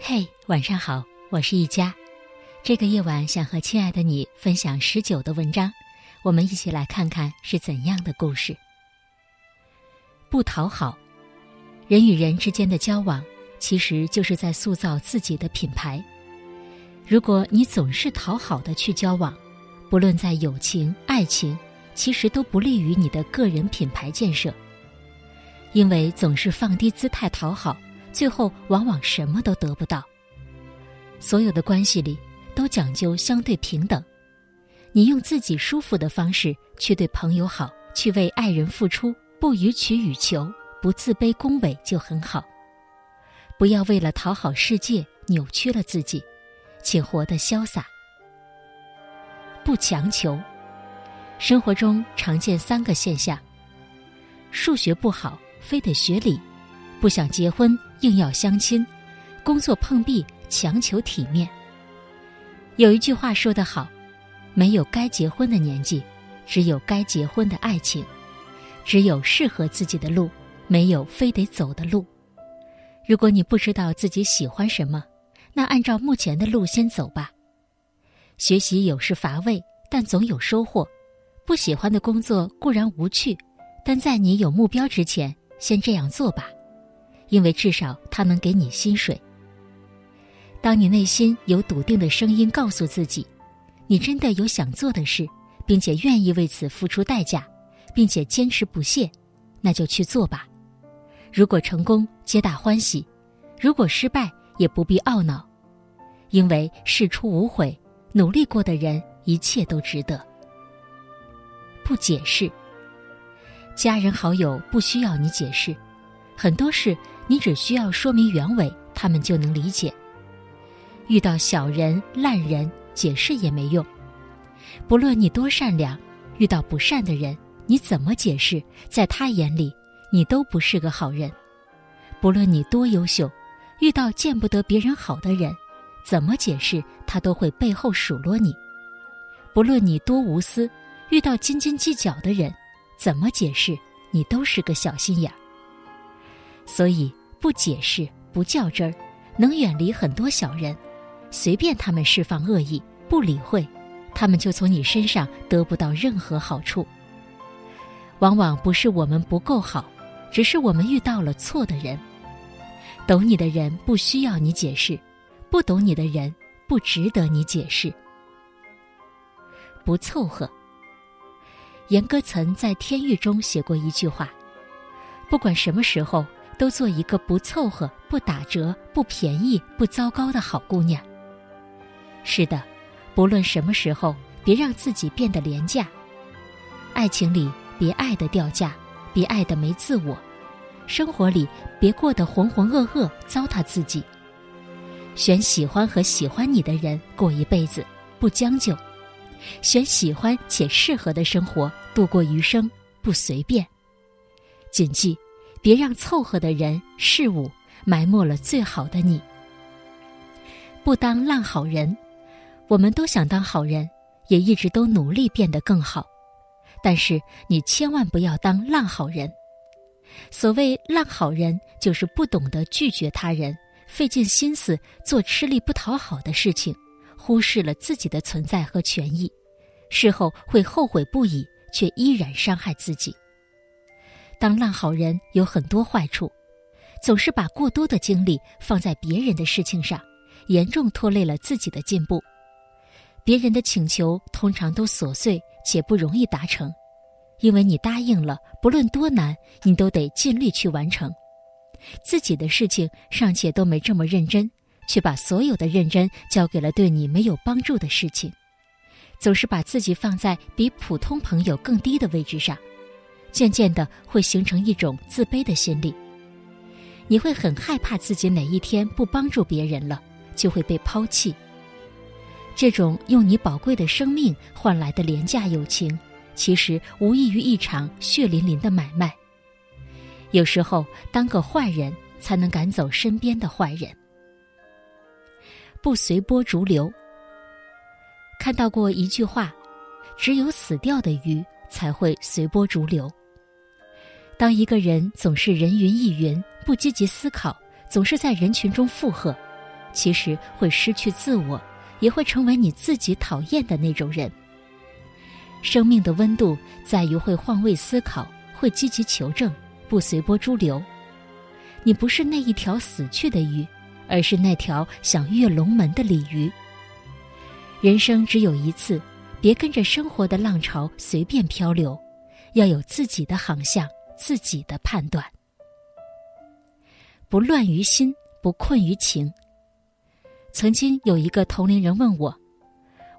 嘿，晚上好，我是一佳。这个夜晚想和亲爱的你分享十九的文章，我们一起来看看是怎样的故事。不讨好，人与人之间的交往，其实就是在塑造自己的品牌。如果你总是讨好的去交往，不论在友情、爱情，其实都不利于你的个人品牌建设。因为总是放低姿态讨好。最后往往什么都得不到。所有的关系里都讲究相对平等，你用自己舒服的方式去对朋友好，去为爱人付出，不予取予求，不自卑恭维就很好。不要为了讨好世界扭曲了自己，请活得潇洒。不强求。生活中常见三个现象：数学不好，非得学理；不想结婚。硬要相亲，工作碰壁，强求体面。有一句话说得好：“没有该结婚的年纪，只有该结婚的爱情；只有适合自己的路，没有非得走的路。”如果你不知道自己喜欢什么，那按照目前的路先走吧。学习有时乏味，但总有收获；不喜欢的工作固然无趣，但在你有目标之前，先这样做吧。因为至少他能给你薪水。当你内心有笃定的声音告诉自己，你真的有想做的事，并且愿意为此付出代价，并且坚持不懈，那就去做吧。如果成功，皆大欢喜；如果失败，也不必懊恼，因为事出无悔，努力过的人一切都值得。不解释，家人好友不需要你解释，很多事。你只需要说明原委，他们就能理解。遇到小人、烂人，解释也没用。不论你多善良，遇到不善的人，你怎么解释，在他眼里，你都不是个好人。不论你多优秀，遇到见不得别人好的人，怎么解释，他都会背后数落你。不论你多无私，遇到斤斤计较的人，怎么解释，你都是个小心眼儿。所以。不解释，不较真儿，能远离很多小人，随便他们释放恶意，不理会，他们就从你身上得不到任何好处。往往不是我们不够好，只是我们遇到了错的人。懂你的人不需要你解释，不懂你的人不值得你解释。不凑合。严歌岑在《天域》中写过一句话：不管什么时候。都做一个不凑合、不打折、不便宜、不糟糕的好姑娘。是的，不论什么时候，别让自己变得廉价。爱情里别爱的掉价，别爱的没自我；生活里别过得浑浑噩噩，糟蹋自己。选喜欢和喜欢你的人过一辈子，不将就；选喜欢且适合的生活度过余生，不随便。谨记。别让凑合的人事物埋没了最好的你。不当烂好人，我们都想当好人，也一直都努力变得更好。但是你千万不要当烂好人。所谓烂好人，就是不懂得拒绝他人，费尽心思做吃力不讨好的事情，忽视了自己的存在和权益，事后会后悔不已，却依然伤害自己。当烂好人有很多坏处，总是把过多的精力放在别人的事情上，严重拖累了自己的进步。别人的请求通常都琐碎且不容易达成，因为你答应了，不论多难，你都得尽力去完成。自己的事情尚且都没这么认真，却把所有的认真交给了对你没有帮助的事情，总是把自己放在比普通朋友更低的位置上。渐渐的会形成一种自卑的心理，你会很害怕自己哪一天不帮助别人了，就会被抛弃。这种用你宝贵的生命换来的廉价友情，其实无异于一场血淋淋的买卖。有时候，当个坏人才能赶走身边的坏人。不随波逐流。看到过一句话：只有死掉的鱼才会随波逐流。当一个人总是人云亦云，不积极思考，总是在人群中附和，其实会失去自我，也会成为你自己讨厌的那种人。生命的温度在于会换位思考，会积极求证，不随波逐流。你不是那一条死去的鱼，而是那条想跃龙门的鲤鱼。人生只有一次，别跟着生活的浪潮随便漂流，要有自己的航向，自己的判断。不乱于心，不困于情。曾经有一个同龄人问我。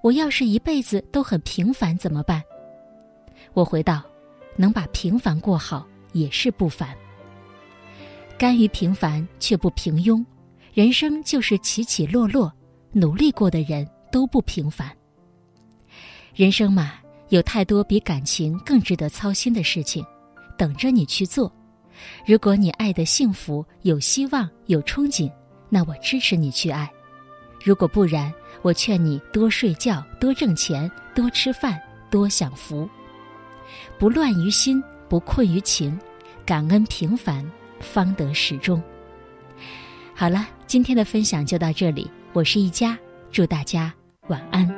我要是一辈子都很平凡怎么办？我回道：能把平凡过好也是不凡。甘于平凡却不平庸，人生就是起起落落，努力过的人都不平凡。人生嘛，有太多比感情更值得操心的事情，等着你去做。如果你爱的幸福、有希望、有憧憬，那我支持你去爱；如果不然，我劝你多睡觉，多挣钱，多吃饭，多享福。不乱于心，不困于情，感恩平凡，方得始终。好了，今天的分享就到这里，我是一佳，祝大家晚安。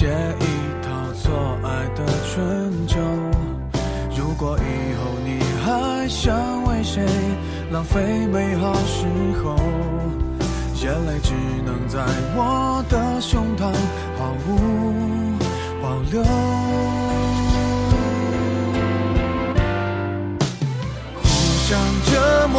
写一套错爱的春秋。如果以后你还想为谁浪费美好时候，眼泪只能在我的胸膛毫无保留。互相折磨